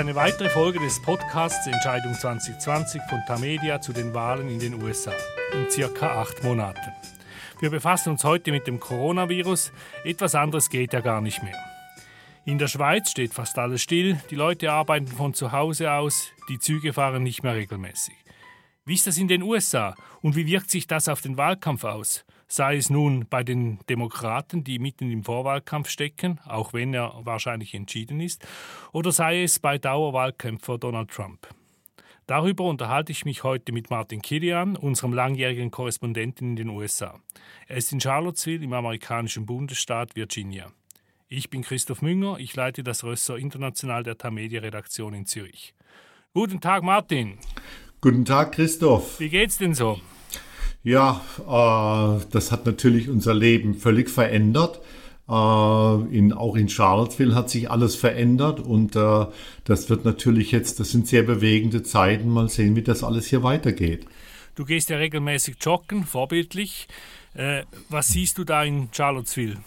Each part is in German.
eine weitere Folge des Podcasts Entscheidung 2020 von Tamedia zu den Wahlen in den USA in circa acht Monaten. Wir befassen uns heute mit dem Coronavirus. Etwas anderes geht ja gar nicht mehr. In der Schweiz steht fast alles still, die Leute arbeiten von zu Hause aus, die Züge fahren nicht mehr regelmäßig. Wie ist das in den USA und wie wirkt sich das auf den Wahlkampf aus? Sei es nun bei den Demokraten, die mitten im Vorwahlkampf stecken, auch wenn er wahrscheinlich entschieden ist, oder sei es bei Dauerwahlkämpfer Donald Trump. Darüber unterhalte ich mich heute mit Martin Kilian, unserem langjährigen Korrespondenten in den USA. Er ist in Charlottesville im amerikanischen Bundesstaat Virginia. Ich bin Christoph Münger, ich leite das Rösser International der Tamedia-Redaktion in Zürich. Guten Tag, Martin. Guten Tag, Christoph. Wie geht's denn so? Ja, äh, das hat natürlich unser Leben völlig verändert. Äh, in, auch in Charlottesville hat sich alles verändert und äh, das wird natürlich jetzt, das sind sehr bewegende Zeiten. Mal sehen, wie das alles hier weitergeht. Du gehst ja regelmäßig joggen, vorbildlich. Äh, was siehst du da in Charlottesville?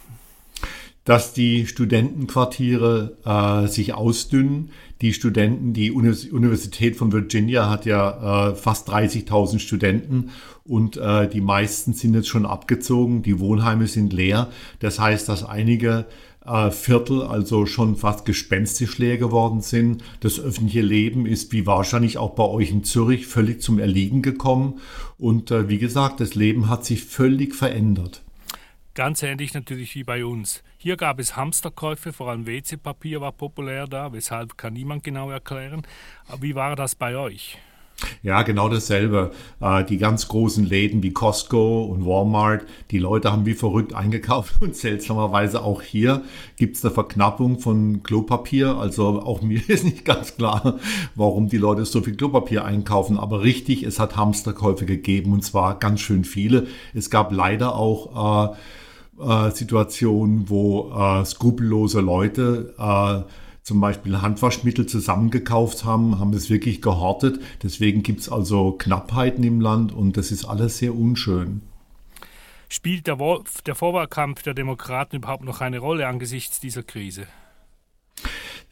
Dass die Studentenquartiere äh, sich ausdünnen. Die Studenten, die Universität von Virginia hat ja äh, fast 30.000 Studenten und äh, die meisten sind jetzt schon abgezogen. Die Wohnheime sind leer. Das heißt, dass einige äh, Viertel also schon fast gespenstisch leer geworden sind. Das öffentliche Leben ist wie wahrscheinlich auch bei euch in Zürich völlig zum Erliegen gekommen. Und äh, wie gesagt, das Leben hat sich völlig verändert. Ganz ähnlich natürlich wie bei uns. Hier gab es Hamsterkäufe, vor allem WC-Papier war populär da, weshalb kann niemand genau erklären. Aber wie war das bei euch? Ja, genau dasselbe. Äh, die ganz großen Läden wie Costco und Walmart, die Leute haben wie verrückt eingekauft und seltsamerweise auch hier gibt es eine Verknappung von Klopapier. Also auch mir ist nicht ganz klar, warum die Leute so viel Klopapier einkaufen. Aber richtig, es hat Hamsterkäufe gegeben und zwar ganz schön viele. Es gab leider auch äh, äh, Situationen, wo äh, skrupellose Leute äh, zum Beispiel Handwaschmittel zusammengekauft haben, haben es wirklich gehortet. Deswegen gibt es also Knappheiten im Land und das ist alles sehr unschön. Spielt der, der Vorwahlkampf der Demokraten überhaupt noch eine Rolle angesichts dieser Krise?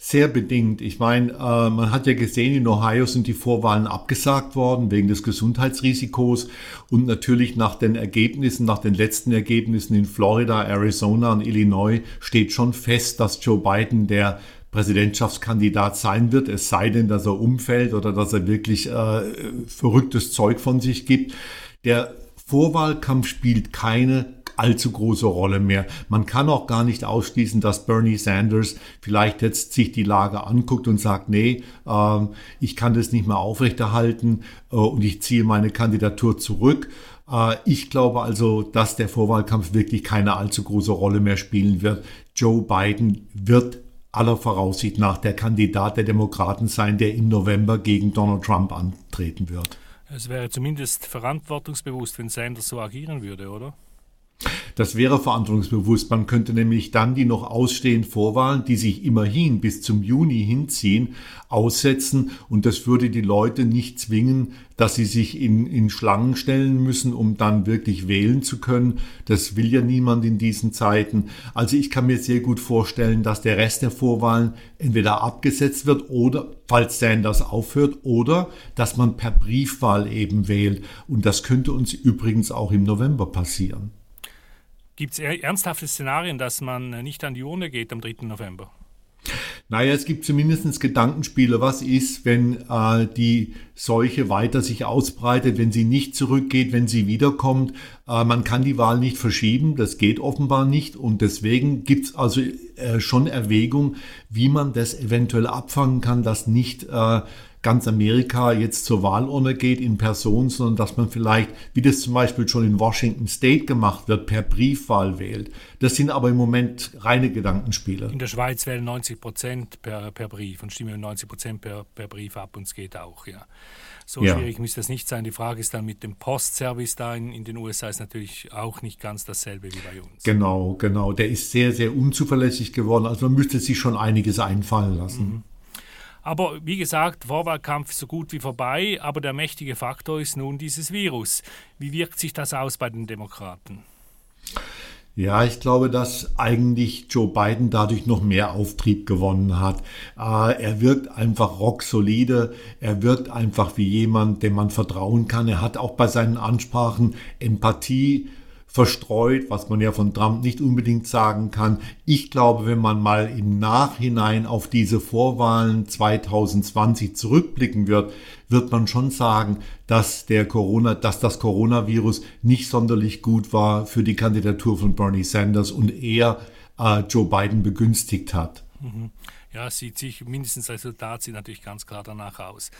Sehr bedingt. Ich meine, äh, man hat ja gesehen, in Ohio sind die Vorwahlen abgesagt worden wegen des Gesundheitsrisikos und natürlich nach den Ergebnissen, nach den letzten Ergebnissen in Florida, Arizona und Illinois steht schon fest, dass Joe Biden der Präsidentschaftskandidat sein wird, es sei denn, dass er umfällt oder dass er wirklich äh, verrücktes Zeug von sich gibt. Der Vorwahlkampf spielt keine allzu große Rolle mehr. Man kann auch gar nicht ausschließen, dass Bernie Sanders vielleicht jetzt sich die Lage anguckt und sagt, nee, äh, ich kann das nicht mehr aufrechterhalten äh, und ich ziehe meine Kandidatur zurück. Äh, ich glaube also, dass der Vorwahlkampf wirklich keine allzu große Rolle mehr spielen wird. Joe Biden wird aller Voraussicht nach der Kandidat der Demokraten sein, der im November gegen Donald Trump antreten wird. Es wäre zumindest verantwortungsbewusst, wenn Sanders so agieren würde, oder? Das wäre verantwortungsbewusst. Man könnte nämlich dann die noch ausstehenden Vorwahlen, die sich immerhin bis zum Juni hinziehen, aussetzen und das würde die Leute nicht zwingen, dass sie sich in, in Schlangen stellen müssen, um dann wirklich wählen zu können. Das will ja niemand in diesen Zeiten. Also ich kann mir sehr gut vorstellen, dass der Rest der Vorwahlen entweder abgesetzt wird oder, falls Sanders aufhört, oder dass man per Briefwahl eben wählt. Und das könnte uns übrigens auch im November passieren. Gibt es ernsthafte Szenarien, dass man nicht an die Urne geht am 3. November? Naja, es gibt zumindest Gedankenspiele. Was ist, wenn äh, die Seuche weiter sich ausbreitet, wenn sie nicht zurückgeht, wenn sie wiederkommt? Äh, man kann die Wahl nicht verschieben, das geht offenbar nicht. Und deswegen gibt es also äh, schon Erwägung, wie man das eventuell abfangen kann, dass nicht äh, ganz Amerika jetzt zur Wahlurne geht in Person, sondern dass man vielleicht, wie das zum Beispiel schon in Washington State gemacht wird, per Briefwahl wählt. Das sind aber im Moment reine Gedankenspiele. In der Schweiz wählen 90 Prozent per, per Brief und stimmen 90 Prozent per, per Brief ab und es geht auch, ja. So ja. schwierig muss das nicht sein. Die Frage ist dann mit dem Postservice da in, in den USA ist natürlich auch nicht ganz dasselbe wie bei uns. Genau, genau. Der ist sehr, sehr unzuverlässig geworden. Also man müsste sich schon einiges einfallen lassen. Mhm. Aber wie gesagt, Vorwahlkampf so gut wie vorbei, aber der mächtige Faktor ist nun dieses Virus. Wie wirkt sich das aus bei den Demokraten? Ja, ich glaube, dass eigentlich Joe Biden dadurch noch mehr Auftrieb gewonnen hat. Äh, er wirkt einfach rocksolide. Er wirkt einfach wie jemand, dem man vertrauen kann. Er hat auch bei seinen Ansprachen Empathie verstreut, was man ja von Trump nicht unbedingt sagen kann. Ich glaube, wenn man mal im Nachhinein auf diese Vorwahlen 2020 zurückblicken wird, wird man schon sagen, dass der Corona, dass das Coronavirus nicht sonderlich gut war für die Kandidatur von Bernie Sanders und eher äh, Joe Biden begünstigt hat. Mhm. Ja, sieht sich mindestens Resultat sieht natürlich ganz klar danach aus.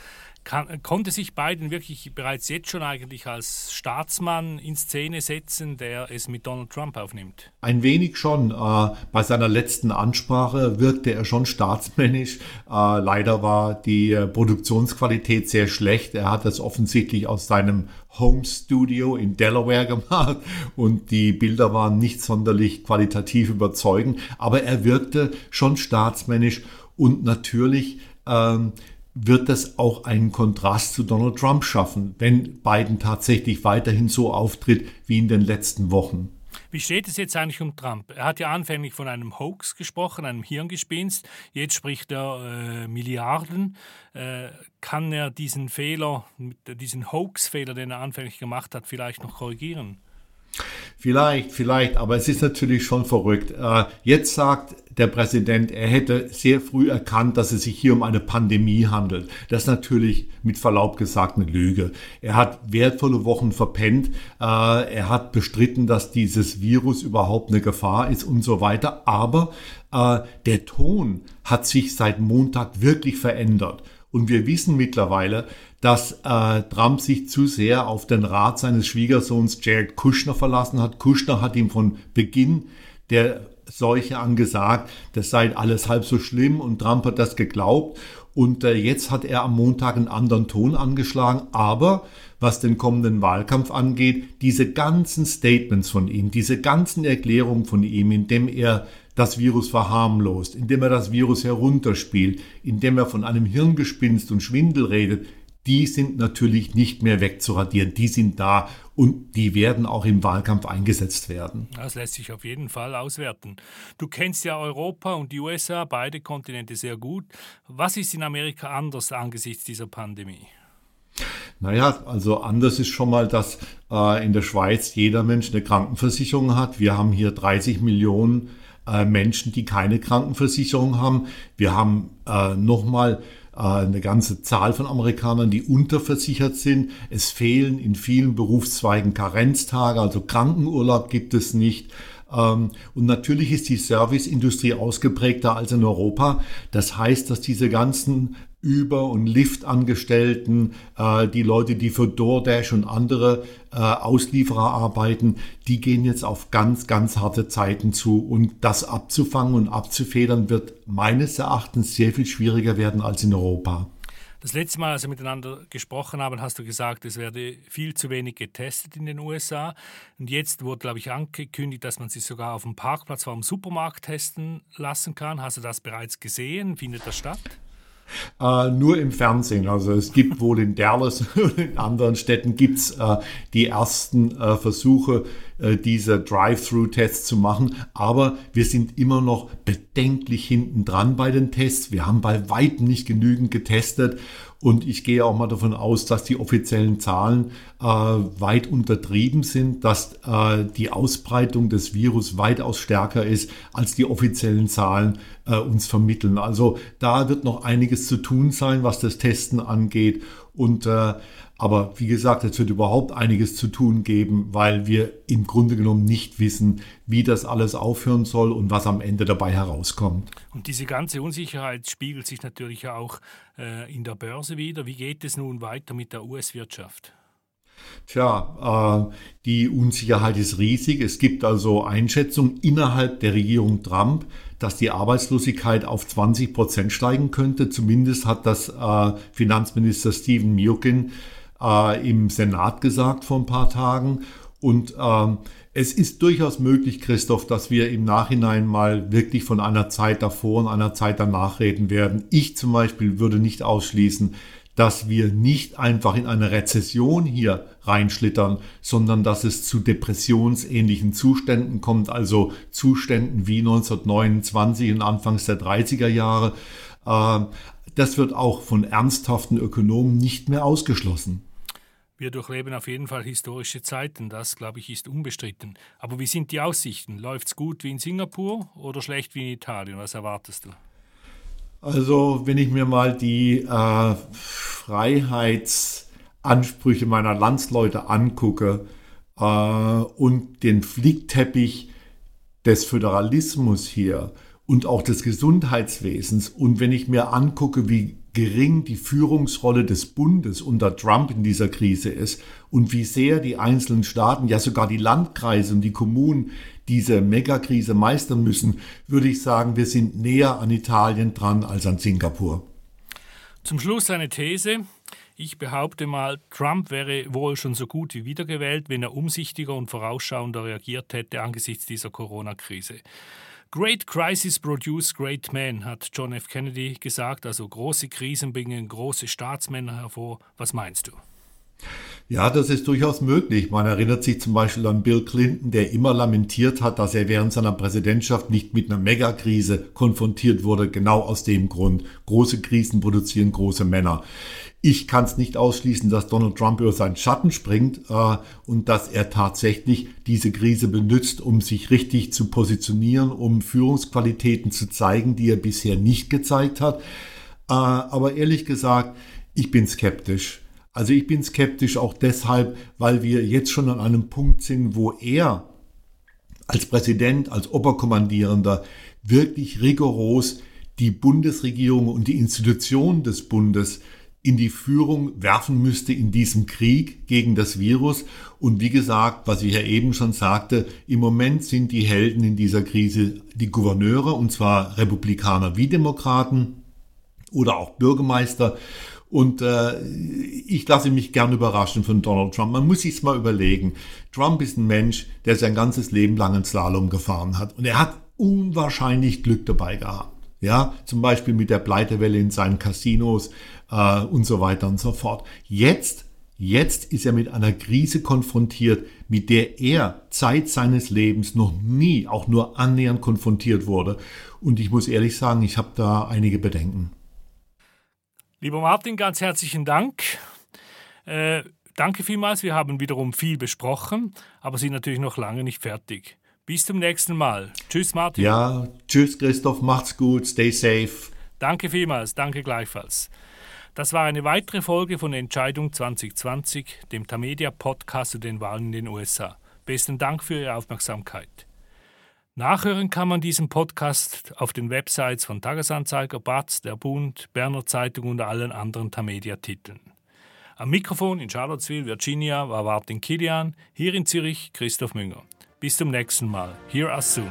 Kann, konnte sich Biden wirklich bereits jetzt schon eigentlich als Staatsmann in Szene setzen, der es mit Donald Trump aufnimmt? Ein wenig schon. Äh, bei seiner letzten Ansprache wirkte er schon staatsmännisch. Äh, leider war die äh, Produktionsqualität sehr schlecht. Er hat das offensichtlich aus seinem Home Studio in Delaware gemacht und die Bilder waren nicht sonderlich qualitativ überzeugend, aber er wirkte schon staatsmännisch und natürlich ähm, wird das auch einen Kontrast zu Donald Trump schaffen, wenn Biden tatsächlich weiterhin so auftritt wie in den letzten Wochen. Wie steht es jetzt eigentlich um Trump? Er hat ja anfänglich von einem Hoax gesprochen, einem Hirngespinst. Jetzt spricht er äh, Milliarden. Äh, kann er diesen Fehler, diesen Hoax-Fehler, den er anfänglich gemacht hat, vielleicht noch korrigieren? Vielleicht, vielleicht, aber es ist natürlich schon verrückt. Äh, jetzt sagt der Präsident, er hätte sehr früh erkannt, dass es sich hier um eine Pandemie handelt. Das ist natürlich mit Verlaub gesagt eine Lüge. Er hat wertvolle Wochen verpennt. Äh, er hat bestritten, dass dieses Virus überhaupt eine Gefahr ist und so weiter. Aber äh, der Ton hat sich seit Montag wirklich verändert. Und wir wissen mittlerweile, dass äh, Trump sich zu sehr auf den Rat seines Schwiegersohns Jared Kushner verlassen hat. Kushner hat ihm von Beginn der Seuche angesagt, das sei alles halb so schlimm und Trump hat das geglaubt. Und äh, jetzt hat er am Montag einen anderen Ton angeschlagen. Aber was den kommenden Wahlkampf angeht, diese ganzen Statements von ihm, diese ganzen Erklärungen von ihm, indem er das Virus verharmlost, indem er das Virus herunterspielt, indem er von einem Hirngespinst und Schwindel redet, die sind natürlich nicht mehr wegzuradieren. Die sind da und die werden auch im Wahlkampf eingesetzt werden. Das lässt sich auf jeden Fall auswerten. Du kennst ja Europa und die USA, beide Kontinente sehr gut. Was ist in Amerika anders angesichts dieser Pandemie? Naja, also anders ist schon mal, dass äh, in der Schweiz jeder Mensch eine Krankenversicherung hat. Wir haben hier 30 Millionen äh, Menschen, die keine Krankenversicherung haben. Wir haben äh, nochmal äh, eine ganze Zahl von Amerikanern, die unterversichert sind. Es fehlen in vielen Berufszweigen Karenztage, also Krankenurlaub gibt es nicht. Ähm, und natürlich ist die Serviceindustrie ausgeprägter als in Europa. Das heißt, dass diese ganzen über- und Liftangestellten, äh, die Leute, die für DoorDash und andere äh, Auslieferer arbeiten, die gehen jetzt auf ganz, ganz harte Zeiten zu. Und das abzufangen und abzufedern wird meines Erachtens sehr viel schwieriger werden als in Europa. Das letzte Mal, als wir miteinander gesprochen haben, hast du gesagt, es werde viel zu wenig getestet in den USA. Und jetzt wurde, glaube ich, angekündigt, dass man sich sogar auf dem Parkplatz vor dem Supermarkt testen lassen kann. Hast du das bereits gesehen? Findet das statt? Äh, nur im Fernsehen. Also es gibt wohl in Dallas und in anderen Städten gibt's äh, die ersten äh, Versuche, äh, diese Drive-Through-Tests zu machen. Aber wir sind immer noch bedenklich hinten dran bei den Tests. Wir haben bei weitem nicht genügend getestet. Und ich gehe auch mal davon aus, dass die offiziellen Zahlen äh, weit untertrieben sind, dass äh, die Ausbreitung des Virus weitaus stärker ist, als die offiziellen Zahlen äh, uns vermitteln. Also da wird noch einiges zu tun sein, was das Testen angeht. Und äh, aber wie gesagt, es wird überhaupt einiges zu tun geben, weil wir im Grunde genommen nicht wissen, wie das alles aufhören soll und was am Ende dabei herauskommt. Und diese ganze Unsicherheit spiegelt sich natürlich auch äh, in der Börse wieder. Wie geht es nun weiter mit der US-Wirtschaft? Tja, äh, die Unsicherheit ist riesig. Es gibt also Einschätzungen innerhalb der Regierung Trump, dass die Arbeitslosigkeit auf 20 Prozent steigen könnte. Zumindest hat das äh, Finanzminister Steven Mnuchin äh, im Senat gesagt vor ein paar Tagen. Und ähm, es ist durchaus möglich, Christoph, dass wir im Nachhinein mal wirklich von einer Zeit davor und einer Zeit danach reden werden. Ich zum Beispiel würde nicht ausschließen, dass wir nicht einfach in eine Rezession hier reinschlittern, sondern dass es zu depressionsähnlichen Zuständen kommt, also Zuständen wie 1929 und Anfangs der 30er Jahre. Äh, das wird auch von ernsthaften Ökonomen nicht mehr ausgeschlossen. Wir durchleben auf jeden Fall historische Zeiten, das, glaube ich, ist unbestritten. Aber wie sind die Aussichten? Läuft es gut wie in Singapur oder schlecht wie in Italien? Was erwartest du? Also, wenn ich mir mal die äh, Freiheitsansprüche meiner Landsleute angucke äh, und den Flickteppich des Föderalismus hier und auch des Gesundheitswesens und wenn ich mir angucke, wie gering die Führungsrolle des Bundes unter Trump in dieser Krise ist und wie sehr die einzelnen Staaten, ja sogar die Landkreise und die Kommunen diese Megakrise meistern müssen, würde ich sagen, wir sind näher an Italien dran als an Singapur. Zum Schluss eine These. Ich behaupte mal, Trump wäre wohl schon so gut wie wiedergewählt, wenn er umsichtiger und vorausschauender reagiert hätte angesichts dieser Corona-Krise. Great Crisis produce great men, hat John F. Kennedy gesagt. Also große Krisen bringen große Staatsmänner hervor. Was meinst du? Ja, das ist durchaus möglich. Man erinnert sich zum Beispiel an Bill Clinton, der immer lamentiert hat, dass er während seiner Präsidentschaft nicht mit einer Megakrise konfrontiert wurde, genau aus dem Grund. Große Krisen produzieren große Männer. Ich kann es nicht ausschließen, dass Donald Trump über seinen Schatten springt äh, und dass er tatsächlich diese Krise benutzt, um sich richtig zu positionieren, um Führungsqualitäten zu zeigen, die er bisher nicht gezeigt hat. Äh, aber ehrlich gesagt, ich bin skeptisch. Also ich bin skeptisch auch deshalb, weil wir jetzt schon an einem Punkt sind, wo er als Präsident, als Oberkommandierender wirklich rigoros die Bundesregierung und die Institutionen des Bundes in die Führung werfen müsste in diesem Krieg gegen das Virus. Und wie gesagt, was ich ja eben schon sagte, im Moment sind die Helden in dieser Krise die Gouverneure, und zwar Republikaner wie Demokraten oder auch Bürgermeister. Und äh, ich lasse mich gern überraschen von Donald Trump. Man muss sich's mal überlegen. Trump ist ein Mensch, der sein ganzes Leben lang einen Slalom gefahren hat. Und er hat unwahrscheinlich Glück dabei gehabt. Ja, zum Beispiel mit der Pleitewelle in seinen Casinos äh, und so weiter und so fort. Jetzt, jetzt ist er mit einer Krise konfrontiert, mit der er Zeit seines Lebens noch nie auch nur annähernd konfrontiert wurde. Und ich muss ehrlich sagen, ich habe da einige Bedenken. Lieber Martin, ganz herzlichen Dank. Äh, danke vielmals. Wir haben wiederum viel besprochen, aber sind natürlich noch lange nicht fertig. Bis zum nächsten Mal. Tschüss, Martin. Ja, tschüss, Christoph. Macht's gut. Stay safe. Danke vielmals. Danke gleichfalls. Das war eine weitere Folge von Entscheidung 2020, dem Tamedia Podcast zu den Wahlen in den USA. Besten Dank für Ihre Aufmerksamkeit. Nachhören kann man diesen Podcast auf den Websites von Tagesanzeiger, Batz, Der Bund, Berner Zeitung und allen anderen Tamedia-Titeln. Am Mikrofon in Charlottesville, Virginia, war Martin Kilian, hier in Zürich Christoph Münger. Bis zum nächsten Mal. Hear us soon.